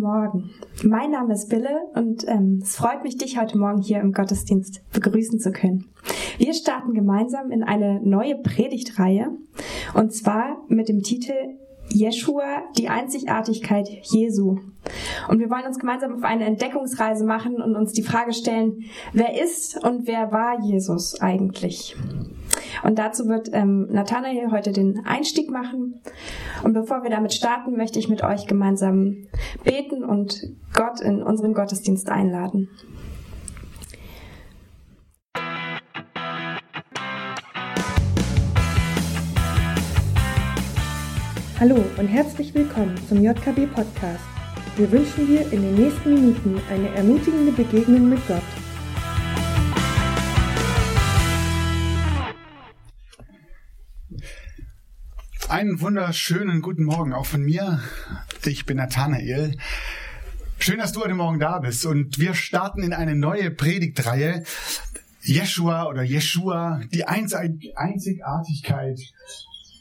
Morgen. Mein Name ist Bille und ähm, es freut mich, dich heute Morgen hier im Gottesdienst begrüßen zu können. Wir starten gemeinsam in eine neue Predigtreihe und zwar mit dem Titel Jeshua, die Einzigartigkeit Jesu. Und wir wollen uns gemeinsam auf eine Entdeckungsreise machen und uns die Frage stellen, wer ist und wer war Jesus eigentlich? Und dazu wird ähm, Nathanael heute den Einstieg machen. Und bevor wir damit starten, möchte ich mit euch gemeinsam beten und Gott in unseren Gottesdienst einladen. Hallo und herzlich willkommen zum JKB Podcast. Wir wünschen dir in den nächsten Minuten eine ermutigende Begegnung mit Gott. Einen wunderschönen guten Morgen auch von mir. Ich bin Nathanael. Schön, dass du heute Morgen da bist und wir starten in eine neue Predigtreihe. Jeshua oder Jeshua, die Einzigartigkeit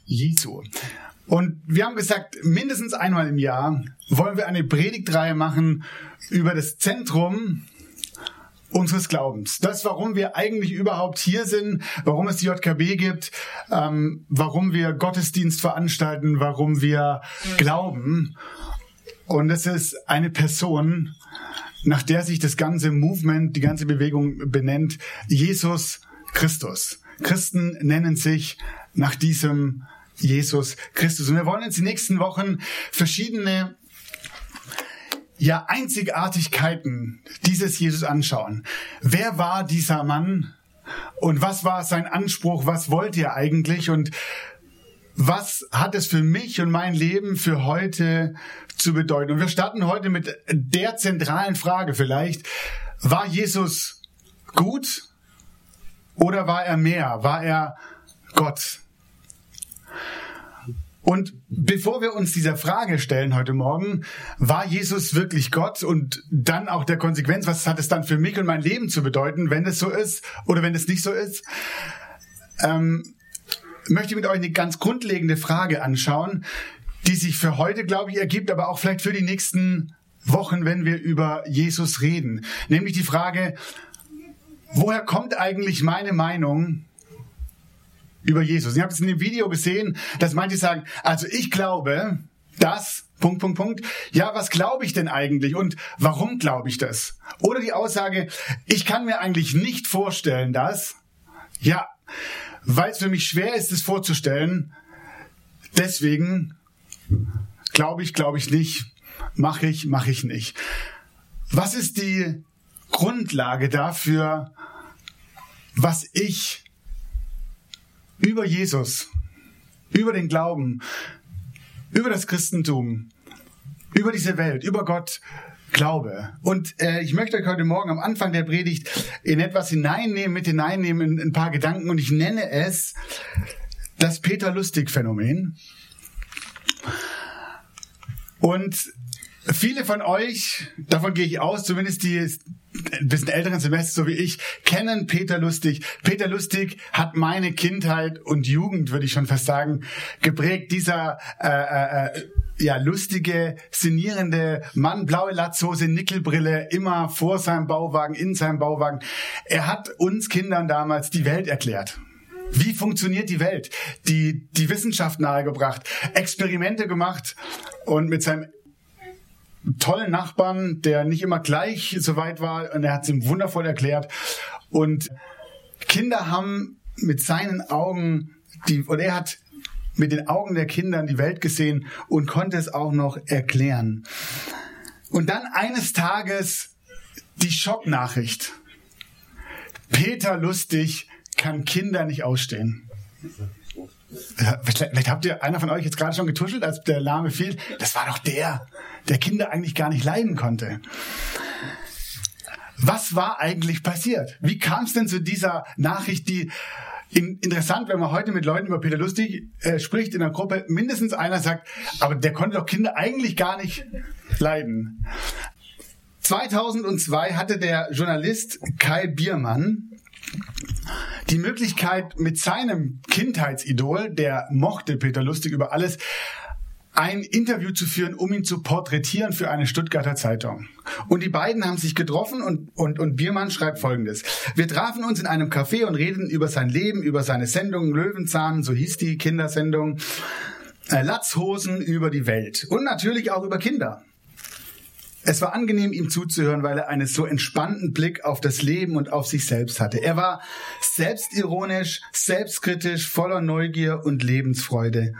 Jesu. Und wir haben gesagt, mindestens einmal im Jahr wollen wir eine Predigtreihe machen über das Zentrum unseres Glaubens. Das, warum wir eigentlich überhaupt hier sind, warum es die JKB gibt, ähm, warum wir Gottesdienst veranstalten, warum wir glauben. Und es ist eine Person, nach der sich das ganze Movement, die ganze Bewegung benennt, Jesus Christus. Christen nennen sich nach diesem Jesus Christus. Und wir wollen uns die nächsten Wochen verschiedene ja, Einzigartigkeiten dieses Jesus anschauen. Wer war dieser Mann? Und was war sein Anspruch? Was wollte er eigentlich? Und was hat es für mich und mein Leben für heute zu bedeuten? Und wir starten heute mit der zentralen Frage vielleicht. War Jesus gut oder war er mehr? War er Gott? Und bevor wir uns dieser Frage stellen heute Morgen, war Jesus wirklich Gott und dann auch der Konsequenz, was hat es dann für mich und mein Leben zu bedeuten, wenn es so ist oder wenn es nicht so ist, ähm, möchte ich mit euch eine ganz grundlegende Frage anschauen, die sich für heute, glaube ich, ergibt, aber auch vielleicht für die nächsten Wochen, wenn wir über Jesus reden. Nämlich die Frage, woher kommt eigentlich meine Meinung über Jesus. Ich habe es in dem Video gesehen, dass manche sagen, also ich glaube, dass, Punkt, Punkt, Punkt. Ja, was glaube ich denn eigentlich und warum glaube ich das? Oder die Aussage, ich kann mir eigentlich nicht vorstellen, dass, ja, weil es für mich schwer ist, es vorzustellen, deswegen glaube ich, glaube ich nicht, mache ich, mache ich nicht. Was ist die Grundlage dafür, was ich über Jesus, über den Glauben, über das Christentum, über diese Welt, über Gott glaube. Und äh, ich möchte euch heute Morgen am Anfang der Predigt in etwas hineinnehmen, mit hineinnehmen in ein paar Gedanken und ich nenne es das Peter Lustig Phänomen. Und viele von euch, davon gehe ich aus, zumindest die ein bisschen älteren Semester, so wie ich, kennen Peter Lustig. Peter Lustig hat meine Kindheit und Jugend, würde ich schon fast sagen, geprägt. Dieser äh, äh, äh ja lustige, sinnierende Mann, blaue Latzhose, Nickelbrille, immer vor seinem Bauwagen, in seinem Bauwagen. Er hat uns Kindern damals die Welt erklärt. Wie funktioniert die Welt? Die, die Wissenschaft nahegebracht, Experimente gemacht und mit seinem tollen Nachbarn, der nicht immer gleich so weit war und er hat es ihm wundervoll erklärt. Und Kinder haben mit seinen Augen, die, oder er hat mit den Augen der Kinder die Welt gesehen und konnte es auch noch erklären. Und dann eines Tages die Schocknachricht. Peter Lustig kann Kinder nicht ausstehen. Vielleicht habt ihr einer von euch jetzt gerade schon getuschelt, als der Name fiel. Das war doch der, der Kinder eigentlich gar nicht leiden konnte. Was war eigentlich passiert? Wie kam es denn zu dieser Nachricht, die in, interessant, wenn man heute mit Leuten über Peter Lustig äh, spricht in der Gruppe, mindestens einer sagt, aber der konnte doch Kinder eigentlich gar nicht leiden. 2002 hatte der Journalist Kai Biermann die Möglichkeit, mit seinem Kindheitsidol, der mochte Peter Lustig über alles, ein Interview zu führen, um ihn zu porträtieren für eine Stuttgarter Zeitung. Und die beiden haben sich getroffen und, und, und Biermann schreibt folgendes. Wir trafen uns in einem Café und redeten über sein Leben, über seine Sendung Löwenzahn, so hieß die Kindersendung, äh, Latzhosen über die Welt und natürlich auch über Kinder. Es war angenehm, ihm zuzuhören, weil er einen so entspannten Blick auf das Leben und auf sich selbst hatte. Er war selbstironisch, selbstkritisch, voller Neugier und Lebensfreude.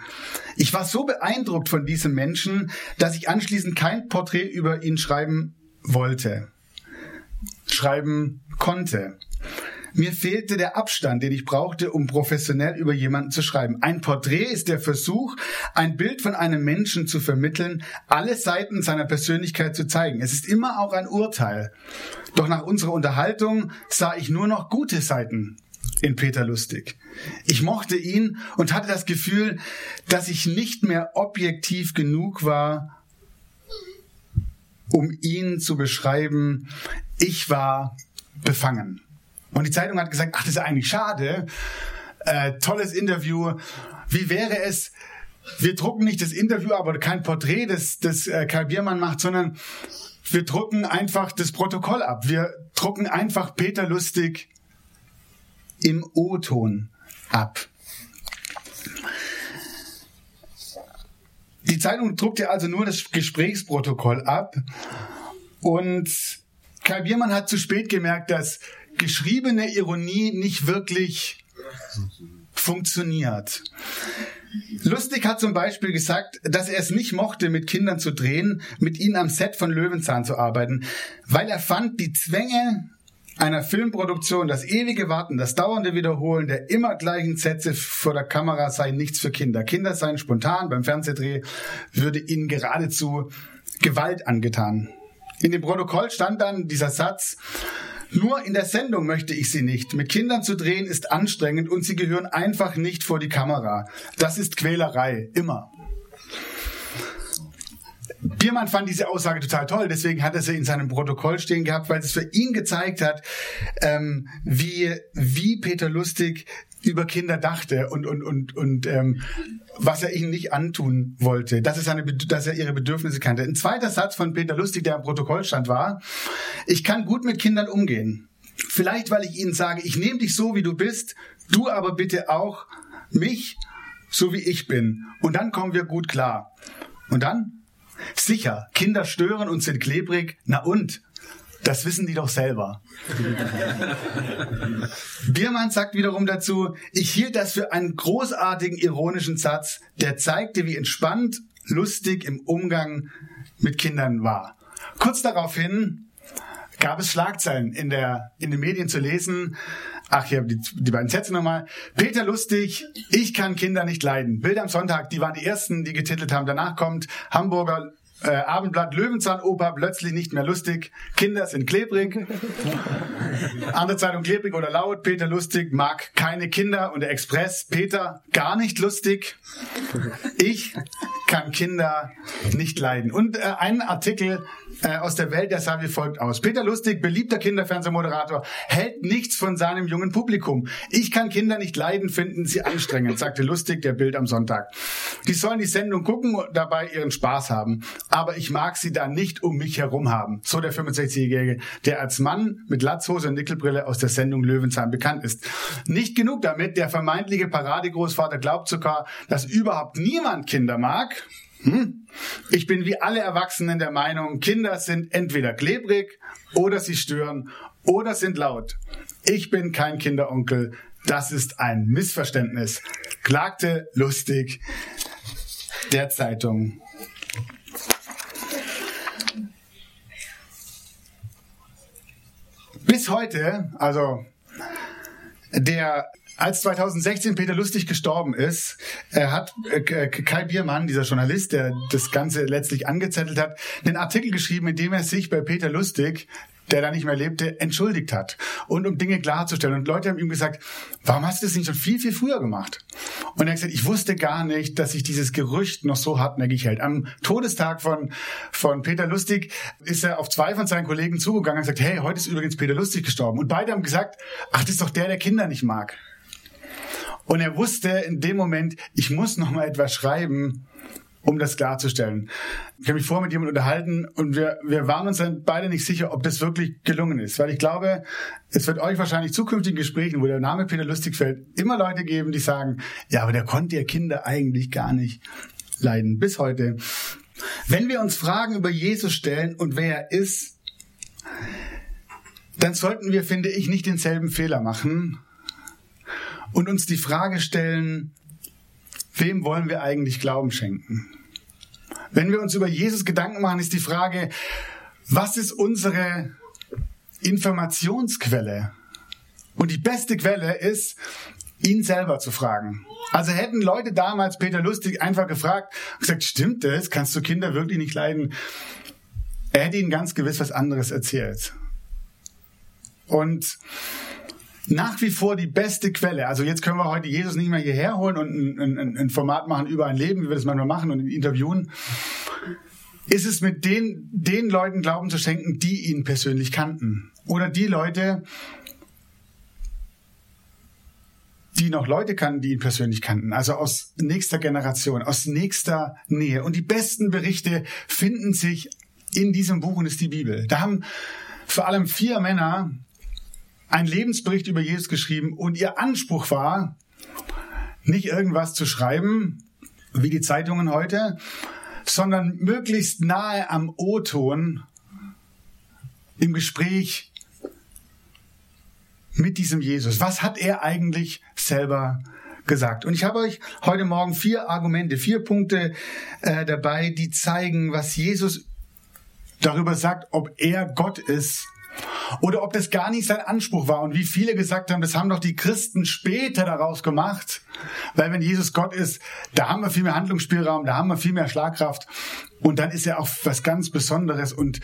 Ich war so beeindruckt von diesem Menschen, dass ich anschließend kein Porträt über ihn schreiben wollte, schreiben konnte. Mir fehlte der Abstand, den ich brauchte, um professionell über jemanden zu schreiben. Ein Porträt ist der Versuch, ein Bild von einem Menschen zu vermitteln, alle Seiten seiner Persönlichkeit zu zeigen. Es ist immer auch ein Urteil. Doch nach unserer Unterhaltung sah ich nur noch gute Seiten in Peter Lustig. Ich mochte ihn und hatte das Gefühl, dass ich nicht mehr objektiv genug war, um ihn zu beschreiben. Ich war befangen. Und die Zeitung hat gesagt, ach, das ist eigentlich schade. Äh, tolles Interview. Wie wäre es, wir drucken nicht das Interview, aber kein Porträt, das, das äh, Karl Biermann macht, sondern wir drucken einfach das Protokoll ab. Wir drucken einfach Peter Lustig im O-Ton ab. Die Zeitung druckte also nur das Gesprächsprotokoll ab und Karl Biermann hat zu spät gemerkt, dass geschriebene Ironie nicht wirklich funktioniert. Lustig hat zum Beispiel gesagt, dass er es nicht mochte, mit Kindern zu drehen, mit ihnen am Set von Löwenzahn zu arbeiten, weil er fand, die Zwänge einer Filmproduktion, das ewige Warten, das dauernde Wiederholen der immer gleichen Sätze vor der Kamera seien nichts für Kinder. Kinder seien spontan beim Fernsehdreh, würde ihnen geradezu Gewalt angetan. In dem Protokoll stand dann dieser Satz, nur in der Sendung möchte ich sie nicht. Mit Kindern zu drehen ist anstrengend und sie gehören einfach nicht vor die Kamera. Das ist Quälerei. Immer. Biermann fand diese Aussage total toll, deswegen hat er sie in seinem Protokoll stehen gehabt, weil es für ihn gezeigt hat, ähm, wie, wie Peter Lustig über Kinder dachte und und und und ähm, was er ihnen nicht antun wollte, dass er seine dass er ihre Bedürfnisse kannte. Ein zweiter Satz von Peter Lustig, der im Protokoll stand, war: Ich kann gut mit Kindern umgehen. Vielleicht, weil ich ihnen sage, ich nehme dich so, wie du bist, du aber bitte auch mich, so wie ich bin. Und dann kommen wir gut klar. Und dann? Sicher, Kinder stören und sind klebrig. Na und? Das wissen die doch selber. Biermann sagt wiederum dazu, ich hielt das für einen großartigen ironischen Satz, der zeigte, wie entspannt, lustig im Umgang mit Kindern war. Kurz daraufhin gab es Schlagzeilen in, der, in den Medien zu lesen. Ach, hier die, die beiden Sätze nochmal. Peter Lustig, ich kann Kinder nicht leiden. Bild am Sonntag, die waren die ersten, die getitelt haben. Danach kommt Hamburger äh, Abendblatt Löwenzahnoper plötzlich nicht mehr lustig. Kinder sind klebrig. Andere Zeitung klebrig oder laut. Peter lustig mag keine Kinder und der Express Peter gar nicht lustig. Ich kann Kinder nicht leiden. Und äh, ein Artikel äh, aus der Welt, der sah wie folgt aus. Peter Lustig, beliebter Kinderfernsehmoderator, hält nichts von seinem jungen Publikum. Ich kann Kinder nicht leiden, finden sie anstrengend, sagte Lustig der Bild am Sonntag. Die sollen die Sendung gucken und dabei ihren Spaß haben. Aber ich mag sie da nicht um mich herum haben. So der 65-Jährige, der als Mann mit Latzhose und Nickelbrille aus der Sendung Löwenzahn bekannt ist. Nicht genug damit, der vermeintliche Paradegroßvater glaubt sogar, dass überhaupt niemand Kinder mag. Hm? Ich bin wie alle Erwachsenen der Meinung, Kinder sind entweder klebrig oder sie stören oder sind laut. Ich bin kein Kinderonkel. Das ist ein Missverständnis, klagte lustig der Zeitung. Bis heute, also der als 2016 Peter Lustig gestorben ist, er hat äh, Kai Biermann, dieser Journalist, der das Ganze letztlich angezettelt hat, einen Artikel geschrieben, in dem er sich bei Peter Lustig der da nicht mehr lebte, entschuldigt hat. Und um Dinge klarzustellen. Und Leute haben ihm gesagt, warum hast du das nicht schon viel, viel früher gemacht? Und er hat gesagt, ich wusste gar nicht, dass sich dieses Gerücht noch so hartnäckig hält. Am Todestag von, von Peter Lustig ist er auf zwei von seinen Kollegen zugegangen und gesagt, hey, heute ist übrigens Peter Lustig gestorben. Und beide haben gesagt, ach, das ist doch der, der Kinder nicht mag. Und er wusste in dem Moment, ich muss noch mal etwas schreiben, um das klarzustellen. Ich habe mich vorher mit jemandem unterhalten und wir, wir waren uns dann beide nicht sicher, ob das wirklich gelungen ist. Weil ich glaube, es wird euch wahrscheinlich zukünftigen Gesprächen, wo der Name Peter Lustig fällt, immer Leute geben, die sagen, ja, aber der konnte ja Kinder eigentlich gar nicht leiden. Bis heute. Wenn wir uns Fragen über Jesus stellen und wer er ist, dann sollten wir, finde ich, nicht denselben Fehler machen und uns die Frage stellen, wem wollen wir eigentlich Glauben schenken? Wenn wir uns über Jesus Gedanken machen, ist die Frage, was ist unsere Informationsquelle? Und die beste Quelle ist, ihn selber zu fragen. Also hätten Leute damals Peter Lustig einfach gefragt und gesagt, stimmt das? Kannst du Kinder wirklich nicht leiden? Er hätte ihnen ganz gewiss was anderes erzählt. Und nach wie vor die beste Quelle. Also jetzt können wir heute Jesus nicht mehr hierher holen und ein, ein, ein Format machen über ein Leben, wie wir das manchmal machen und interviewen. Ist es mit den, den Leuten Glauben zu schenken, die ihn persönlich kannten? Oder die Leute, die noch Leute kannten, die ihn persönlich kannten, also aus nächster Generation, aus nächster Nähe. Und die besten Berichte finden sich in diesem Buch und ist die Bibel. Da haben vor allem vier Männer einen Lebensbericht über Jesus geschrieben und ihr Anspruch war, nicht irgendwas zu schreiben, wie die Zeitungen heute, sondern möglichst nahe am O-Ton im Gespräch mit diesem Jesus. Was hat er eigentlich selber gesagt? Und ich habe euch heute Morgen vier Argumente, vier Punkte äh, dabei, die zeigen, was Jesus darüber sagt, ob er Gott ist oder ob das gar nicht sein Anspruch war und wie viele gesagt haben, das haben doch die Christen später daraus gemacht. Weil wenn Jesus Gott ist, da haben wir viel mehr Handlungsspielraum, da haben wir viel mehr Schlagkraft und dann ist er auch was ganz Besonderes und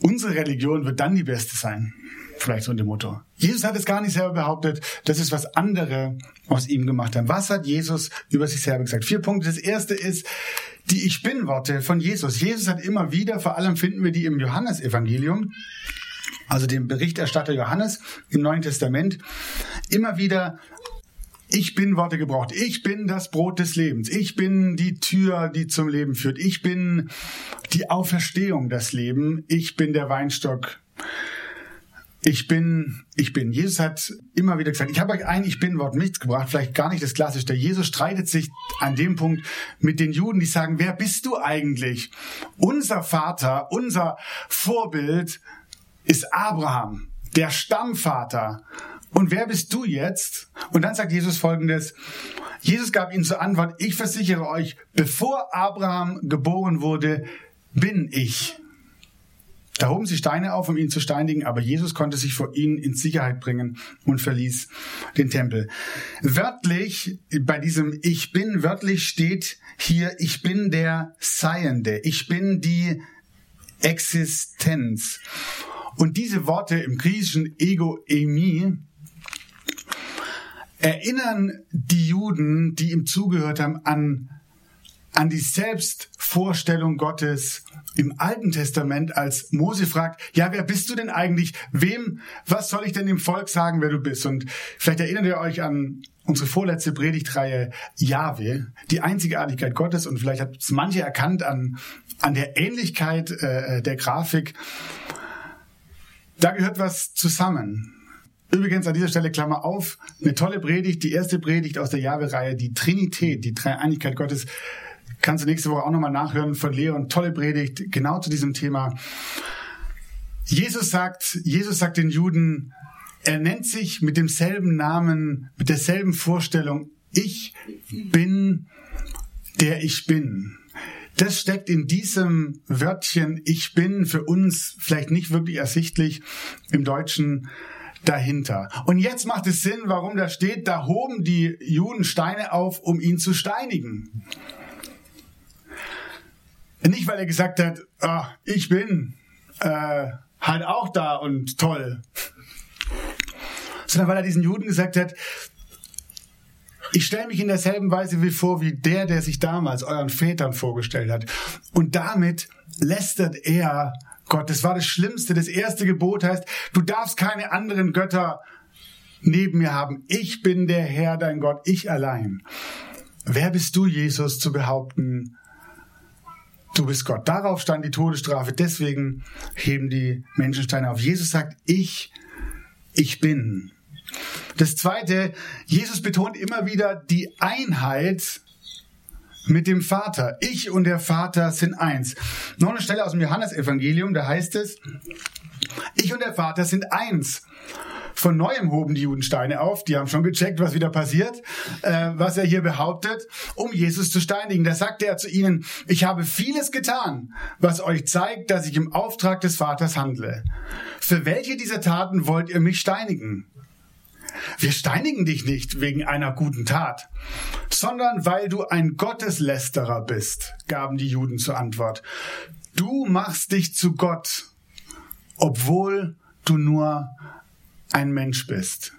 unsere Religion wird dann die beste sein. Vielleicht so in dem Motto. Jesus hat es gar nicht selber behauptet. Das ist, was andere aus ihm gemacht haben. Was hat Jesus über sich selber gesagt? Vier Punkte. Das erste ist die Ich Bin-Worte von Jesus. Jesus hat immer wieder, vor allem finden wir die im Johannesevangelium, also dem Berichterstatter Johannes im Neuen Testament, immer wieder ich bin Worte gebraucht. Ich bin das Brot des Lebens. Ich bin die Tür, die zum Leben führt. Ich bin die Auferstehung, das Leben. Ich bin der Weinstock. Ich bin, ich bin. Jesus hat immer wieder gesagt, ich habe euch ein Ich bin Wort mitgebracht, vielleicht gar nicht das Klassische. Jesus streitet sich an dem Punkt mit den Juden, die sagen, wer bist du eigentlich? Unser Vater, unser Vorbild ist Abraham, der Stammvater. Und wer bist du jetzt? Und dann sagt Jesus folgendes. Jesus gab ihnen zur Antwort, ich versichere euch, bevor Abraham geboren wurde, bin ich. Da hoben sie Steine auf, um ihn zu steinigen, aber Jesus konnte sich vor ihnen in Sicherheit bringen und verließ den Tempel. Wörtlich, bei diesem Ich bin, wörtlich steht hier, ich bin der Seiende, ich bin die Existenz. Und diese Worte im griechischen Ego-Emi erinnern die Juden, die ihm zugehört haben, an, an die Selbstvorstellung Gottes im Alten Testament, als Mose fragt, ja, wer bist du denn eigentlich? Wem, was soll ich denn dem Volk sagen, wer du bist? Und vielleicht erinnert ihr euch an unsere vorletzte Predigtreihe Jahwe, die Einzigartigkeit Gottes und vielleicht hat es manche erkannt an, an der Ähnlichkeit äh, der Grafik. Da gehört was zusammen. Übrigens an dieser Stelle Klammer auf, eine tolle Predigt, die erste Predigt aus der Jahwe-Reihe, die Trinität, die Dreieinigkeit Gottes, kannst du nächste Woche auch nochmal nachhören von Leon. Tolle Predigt, genau zu diesem Thema. Jesus sagt, Jesus sagt den Juden, er nennt sich mit demselben Namen, mit derselben Vorstellung, ich bin der ich bin das steckt in diesem Wörtchen ich bin für uns vielleicht nicht wirklich ersichtlich im Deutschen dahinter. Und jetzt macht es Sinn, warum da steht, da hoben die Juden Steine auf, um ihn zu steinigen. Nicht, weil er gesagt hat, oh, ich bin äh, halt auch da und toll, sondern weil er diesen Juden gesagt hat, ich stelle mich in derselben Weise wie vor wie der, der sich damals euren Vätern vorgestellt hat. Und damit lästert er Gott. Das war das Schlimmste. Das erste Gebot heißt, du darfst keine anderen Götter neben mir haben. Ich bin der Herr, dein Gott, ich allein. Wer bist du, Jesus, zu behaupten, du bist Gott. Darauf stand die Todesstrafe. Deswegen heben die Menschensteine auf. Jesus sagt, ich, ich bin. Das zweite, Jesus betont immer wieder die Einheit mit dem Vater. Ich und der Vater sind eins. Noch eine Stelle aus dem Johannesevangelium, da heißt es, ich und der Vater sind eins. Von neuem hoben die Juden Steine auf, die haben schon gecheckt, was wieder passiert, äh, was er hier behauptet, um Jesus zu steinigen. Da sagte er zu ihnen, ich habe vieles getan, was euch zeigt, dass ich im Auftrag des Vaters handle. Für welche dieser Taten wollt ihr mich steinigen? Wir steinigen dich nicht wegen einer guten Tat, sondern weil du ein Gotteslästerer bist, gaben die Juden zur Antwort. Du machst dich zu Gott, obwohl du nur ein Mensch bist.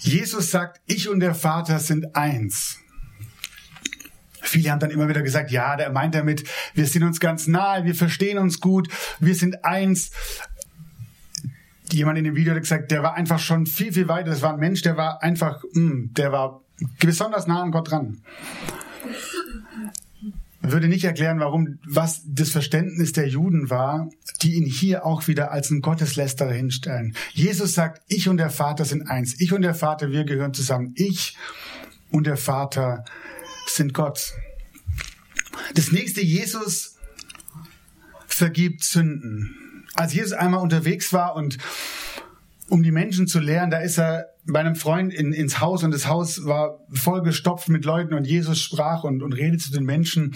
Jesus sagt, ich und der Vater sind eins. Viele haben dann immer wieder gesagt, ja, der meint damit, wir sind uns ganz nahe, wir verstehen uns gut, wir sind eins. Jemand in dem Video hat gesagt, der war einfach schon viel, viel weiter. Das war ein Mensch, der war einfach, mh, mm, der war besonders nah an Gott dran würde nicht erklären, warum, was das Verständnis der Juden war, die ihn hier auch wieder als einen Gotteslästerer hinstellen. Jesus sagt, ich und der Vater sind eins. Ich und der Vater, wir gehören zusammen. Ich und der Vater sind Gott. Das nächste, Jesus vergibt Sünden. Als Jesus einmal unterwegs war und um die Menschen zu lehren, da ist er bei einem Freund in, ins Haus und das Haus war vollgestopft mit Leuten und Jesus sprach und, und redet zu den Menschen.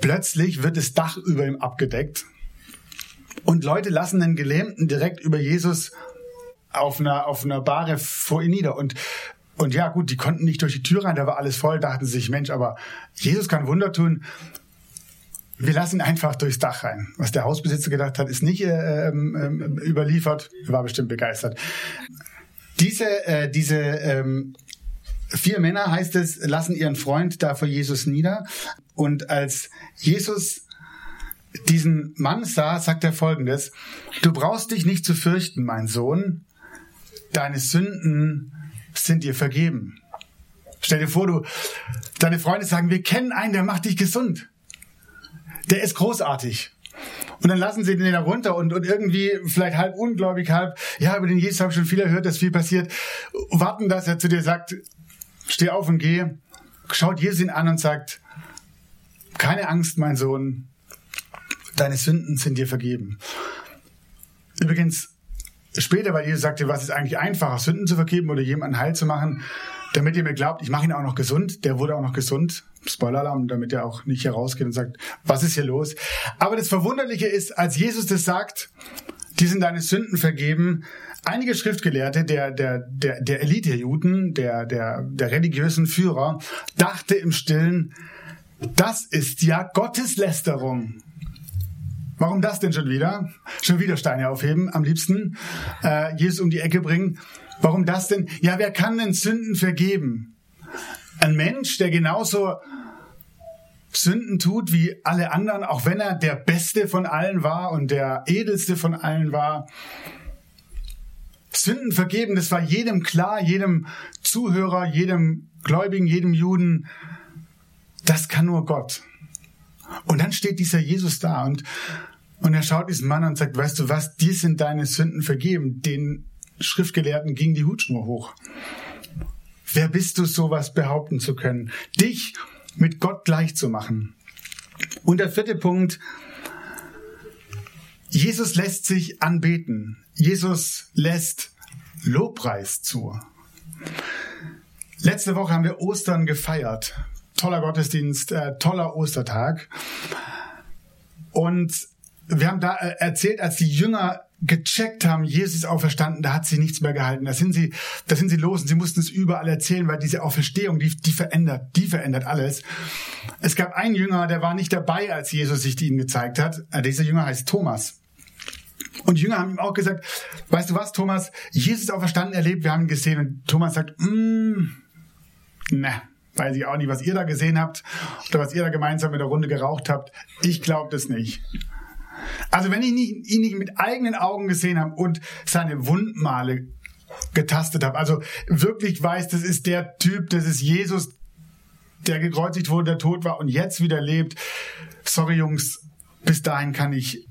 Plötzlich wird das Dach über ihm abgedeckt und Leute lassen den Gelähmten direkt über Jesus auf einer, auf einer Bahre vor ihn nieder und und ja, gut, die konnten nicht durch die Tür rein, da war alles voll, dachten sie sich, Mensch, aber Jesus kann Wunder tun. Wir lassen einfach durchs Dach rein. Was der Hausbesitzer gedacht hat, ist nicht äh, ähm, ähm überliefert. Er war bestimmt begeistert. Diese, äh, diese ähm, vier Männer, heißt es, lassen ihren Freund da vor Jesus nieder. Und als Jesus diesen Mann sah, sagt er folgendes, du brauchst dich nicht zu fürchten, mein Sohn, deine Sünden sind dir vergeben. Stell dir vor, du, deine Freunde sagen, wir kennen einen, der macht dich gesund. Der ist großartig. Und dann lassen sie den da runter und, und irgendwie vielleicht halb ungläubig, halb, ja, über den Jesus habe ich schon viel erhört, dass viel passiert. Warten, dass er zu dir sagt, steh auf und geh. Schaut Jesus ihn an und sagt, keine Angst, mein Sohn, deine Sünden sind dir vergeben. Übrigens, später, weil Jesus sagte, was ist eigentlich einfacher, Sünden zu vergeben oder jemanden heil zu machen, damit ihr mir glaubt, ich mache ihn auch noch gesund. Der wurde auch noch gesund. Spoiler-Alarm, damit er auch nicht herausgeht und sagt, was ist hier los? Aber das Verwunderliche ist, als Jesus das sagt, die sind deine Sünden vergeben, einige Schriftgelehrte der, der, der, der Elite-Juden, der, der, der religiösen Führer, dachte im Stillen, das ist ja Gotteslästerung. Warum das denn schon wieder? Schon wieder Steine aufheben, am liebsten. Äh, Jesus um die Ecke bringen. Warum das denn? Ja, wer kann denn Sünden vergeben? Ein Mensch, der genauso Sünden tut wie alle anderen, auch wenn er der Beste von allen war und der Edelste von allen war. Sünden vergeben, das war jedem klar, jedem Zuhörer, jedem Gläubigen, jedem Juden. Das kann nur Gott. Und dann steht dieser Jesus da und, und er schaut diesen Mann und sagt, weißt du was, dir sind deine Sünden vergeben. Den Schriftgelehrten ging die Hutschnur hoch. Wer bist du, sowas behaupten zu können? Dich mit Gott gleich zu machen. Und der vierte Punkt, Jesus lässt sich anbeten. Jesus lässt Lobpreis zu. Letzte Woche haben wir Ostern gefeiert. Toller Gottesdienst, äh, toller Ostertag. Und wir haben da äh, erzählt, als die Jünger gecheckt haben, Jesus ist auferstanden, da hat sie nichts mehr gehalten. Da sind sie, da sind sie los und sie mussten es überall erzählen, weil diese Auferstehung, die, die verändert, die verändert alles. Es gab einen Jünger, der war nicht dabei, als Jesus sich ihnen gezeigt hat. Äh, dieser Jünger heißt Thomas. Und die Jünger haben ihm auch gesagt, weißt du was, Thomas, Jesus ist auferstanden erlebt, wir haben ihn gesehen. Und Thomas sagt, mm, ne, weiß ich auch nicht, was ihr da gesehen habt oder was ihr da gemeinsam in der Runde geraucht habt. Ich glaube das nicht. Also wenn ich ihn nicht mit eigenen Augen gesehen habe und seine Wundmale getastet habe, also wirklich weiß, das ist der Typ, das ist Jesus, der gekreuzigt wurde, der tot war und jetzt wieder lebt. Sorry Jungs, bis dahin kann ich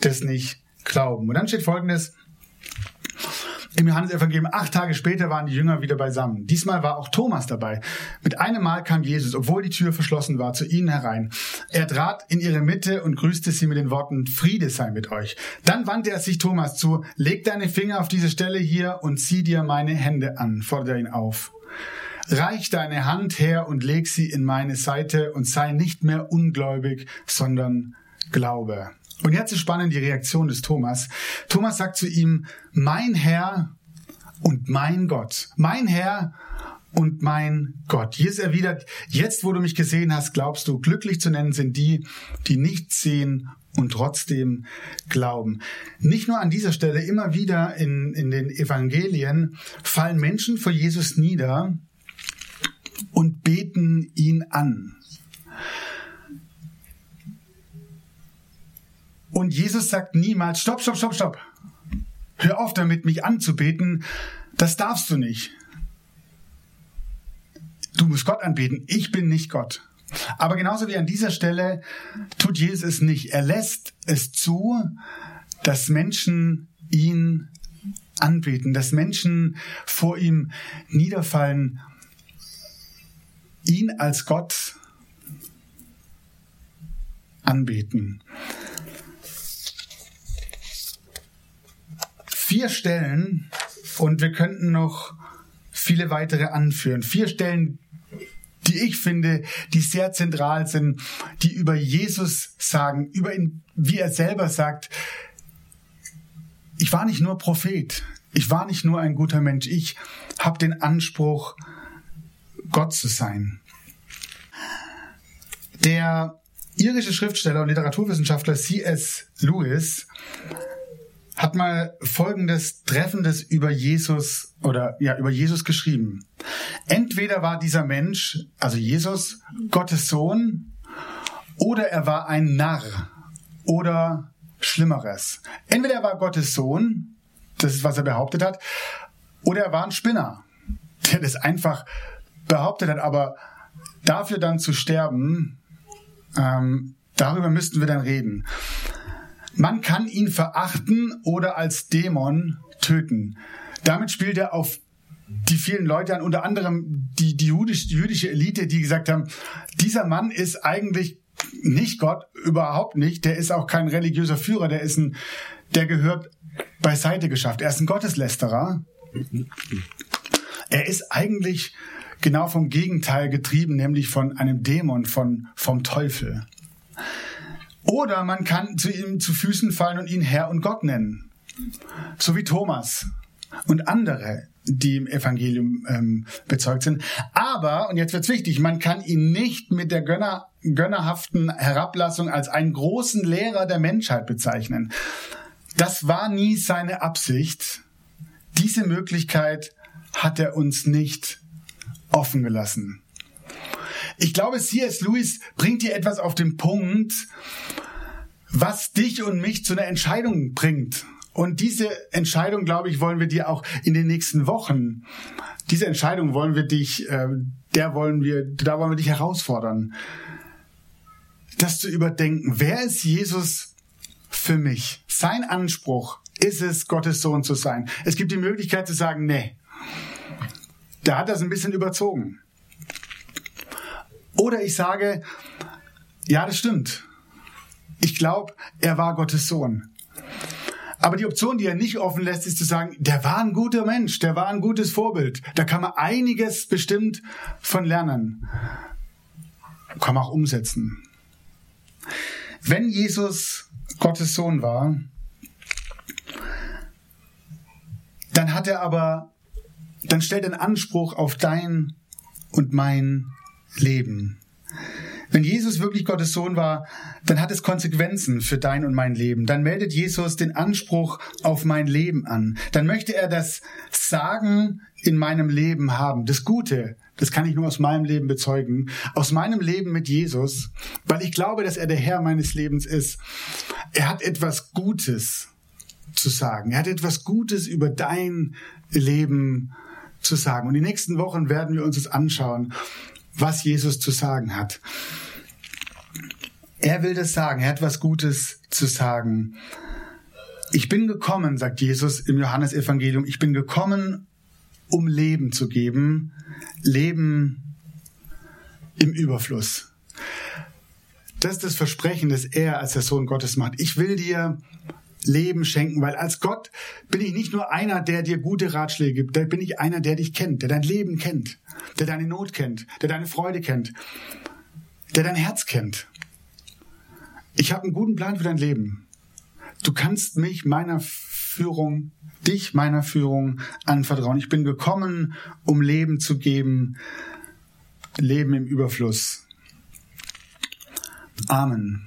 das nicht glauben. Und dann steht folgendes, im Johannesevangelium acht Tage später waren die Jünger wieder beisammen. Diesmal war auch Thomas dabei. Mit einem Mal kam Jesus, obwohl die Tür verschlossen war, zu ihnen herein. Er trat in ihre Mitte und grüßte sie mit den Worten, Friede sei mit euch. Dann wandte er sich Thomas zu, leg deine Finger auf diese Stelle hier und zieh dir meine Hände an, forderte er ihn auf. Reich deine Hand her und leg sie in meine Seite und sei nicht mehr ungläubig, sondern glaube. Und jetzt ist spannend die Reaktion des Thomas. Thomas sagt zu ihm, mein Herr und mein Gott. Mein Herr und mein Gott. Jesus erwidert, jetzt wo du mich gesehen hast, glaubst du, glücklich zu nennen sind die, die nicht sehen und trotzdem glauben. Nicht nur an dieser Stelle, immer wieder in, in den Evangelien fallen Menschen vor Jesus nieder und beten ihn an. Und Jesus sagt niemals, stopp, stopp, stopp, stopp. Hör auf damit, mich anzubeten. Das darfst du nicht. Du musst Gott anbeten. Ich bin nicht Gott. Aber genauso wie an dieser Stelle tut Jesus es nicht. Er lässt es zu, dass Menschen ihn anbeten, dass Menschen vor ihm niederfallen, ihn als Gott anbeten. Vier Stellen und wir könnten noch viele weitere anführen. Vier Stellen, die ich finde, die sehr zentral sind, die über Jesus sagen, über ihn, wie er selber sagt, ich war nicht nur Prophet, ich war nicht nur ein guter Mensch, ich habe den Anspruch, Gott zu sein. Der irische Schriftsteller und Literaturwissenschaftler C.S. Lewis hat mal folgendes Treffendes über Jesus oder ja, über Jesus geschrieben. Entweder war dieser Mensch, also Jesus, Gottes Sohn, oder er war ein Narr oder Schlimmeres. Entweder er war Gottes Sohn, das ist, was er behauptet hat, oder er war ein Spinner, der das einfach behauptet hat, aber dafür dann zu sterben, ähm, darüber müssten wir dann reden. Man kann ihn verachten oder als Dämon töten. Damit spielt er auf die vielen Leute an, unter anderem die, die, jüdisch, jüdische Elite, die gesagt haben, dieser Mann ist eigentlich nicht Gott, überhaupt nicht. Der ist auch kein religiöser Führer, der ist ein, der gehört beiseite geschafft. Er ist ein Gotteslästerer. Er ist eigentlich genau vom Gegenteil getrieben, nämlich von einem Dämon, von, vom Teufel. Oder man kann zu ihm zu Füßen fallen und ihn Herr und Gott nennen. So wie Thomas und andere, die im Evangelium ähm, bezeugt sind. Aber, und jetzt wird's wichtig, man kann ihn nicht mit der Gönner, gönnerhaften Herablassung als einen großen Lehrer der Menschheit bezeichnen. Das war nie seine Absicht. Diese Möglichkeit hat er uns nicht offen gelassen. Ich glaube, C.S. Lewis bringt dir etwas auf den Punkt, was dich und mich zu einer Entscheidung bringt. Und diese Entscheidung, glaube ich, wollen wir dir auch in den nächsten Wochen, diese Entscheidung wollen wir dich, äh, der wollen wir, da wollen wir dich herausfordern, das zu überdenken. Wer ist Jesus für mich? Sein Anspruch ist es, Gottes Sohn zu sein. Es gibt die Möglichkeit zu sagen, nee, da hat er es ein bisschen überzogen. Oder ich sage, ja, das stimmt. Ich glaube, er war Gottes Sohn. Aber die Option, die er nicht offen lässt, ist zu sagen, der war ein guter Mensch, der war ein gutes Vorbild. Da kann man einiges bestimmt von lernen. Kann man auch umsetzen. Wenn Jesus Gottes Sohn war, dann hat er aber, dann stellt er einen Anspruch auf dein und mein Leben. Wenn Jesus wirklich Gottes Sohn war, dann hat es Konsequenzen für dein und mein Leben. Dann meldet Jesus den Anspruch auf mein Leben an. Dann möchte er das Sagen in meinem Leben haben. Das Gute, das kann ich nur aus meinem Leben bezeugen. Aus meinem Leben mit Jesus, weil ich glaube, dass er der Herr meines Lebens ist. Er hat etwas Gutes zu sagen. Er hat etwas Gutes über dein Leben zu sagen. Und die nächsten Wochen werden wir uns das anschauen was Jesus zu sagen hat. Er will das sagen, er hat was Gutes zu sagen. Ich bin gekommen, sagt Jesus im Johannesevangelium, ich bin gekommen, um Leben zu geben, Leben im Überfluss. Das ist das Versprechen, das er als der Sohn Gottes macht. Ich will dir Leben schenken, weil als Gott bin ich nicht nur einer, der dir gute Ratschläge gibt, da bin ich einer, der dich kennt, der dein Leben kennt, der deine Not kennt, der deine Freude kennt, der dein Herz kennt. Ich habe einen guten Plan für dein Leben. Du kannst mich meiner Führung, dich meiner Führung anvertrauen. Ich bin gekommen, um Leben zu geben, Leben im Überfluss. Amen.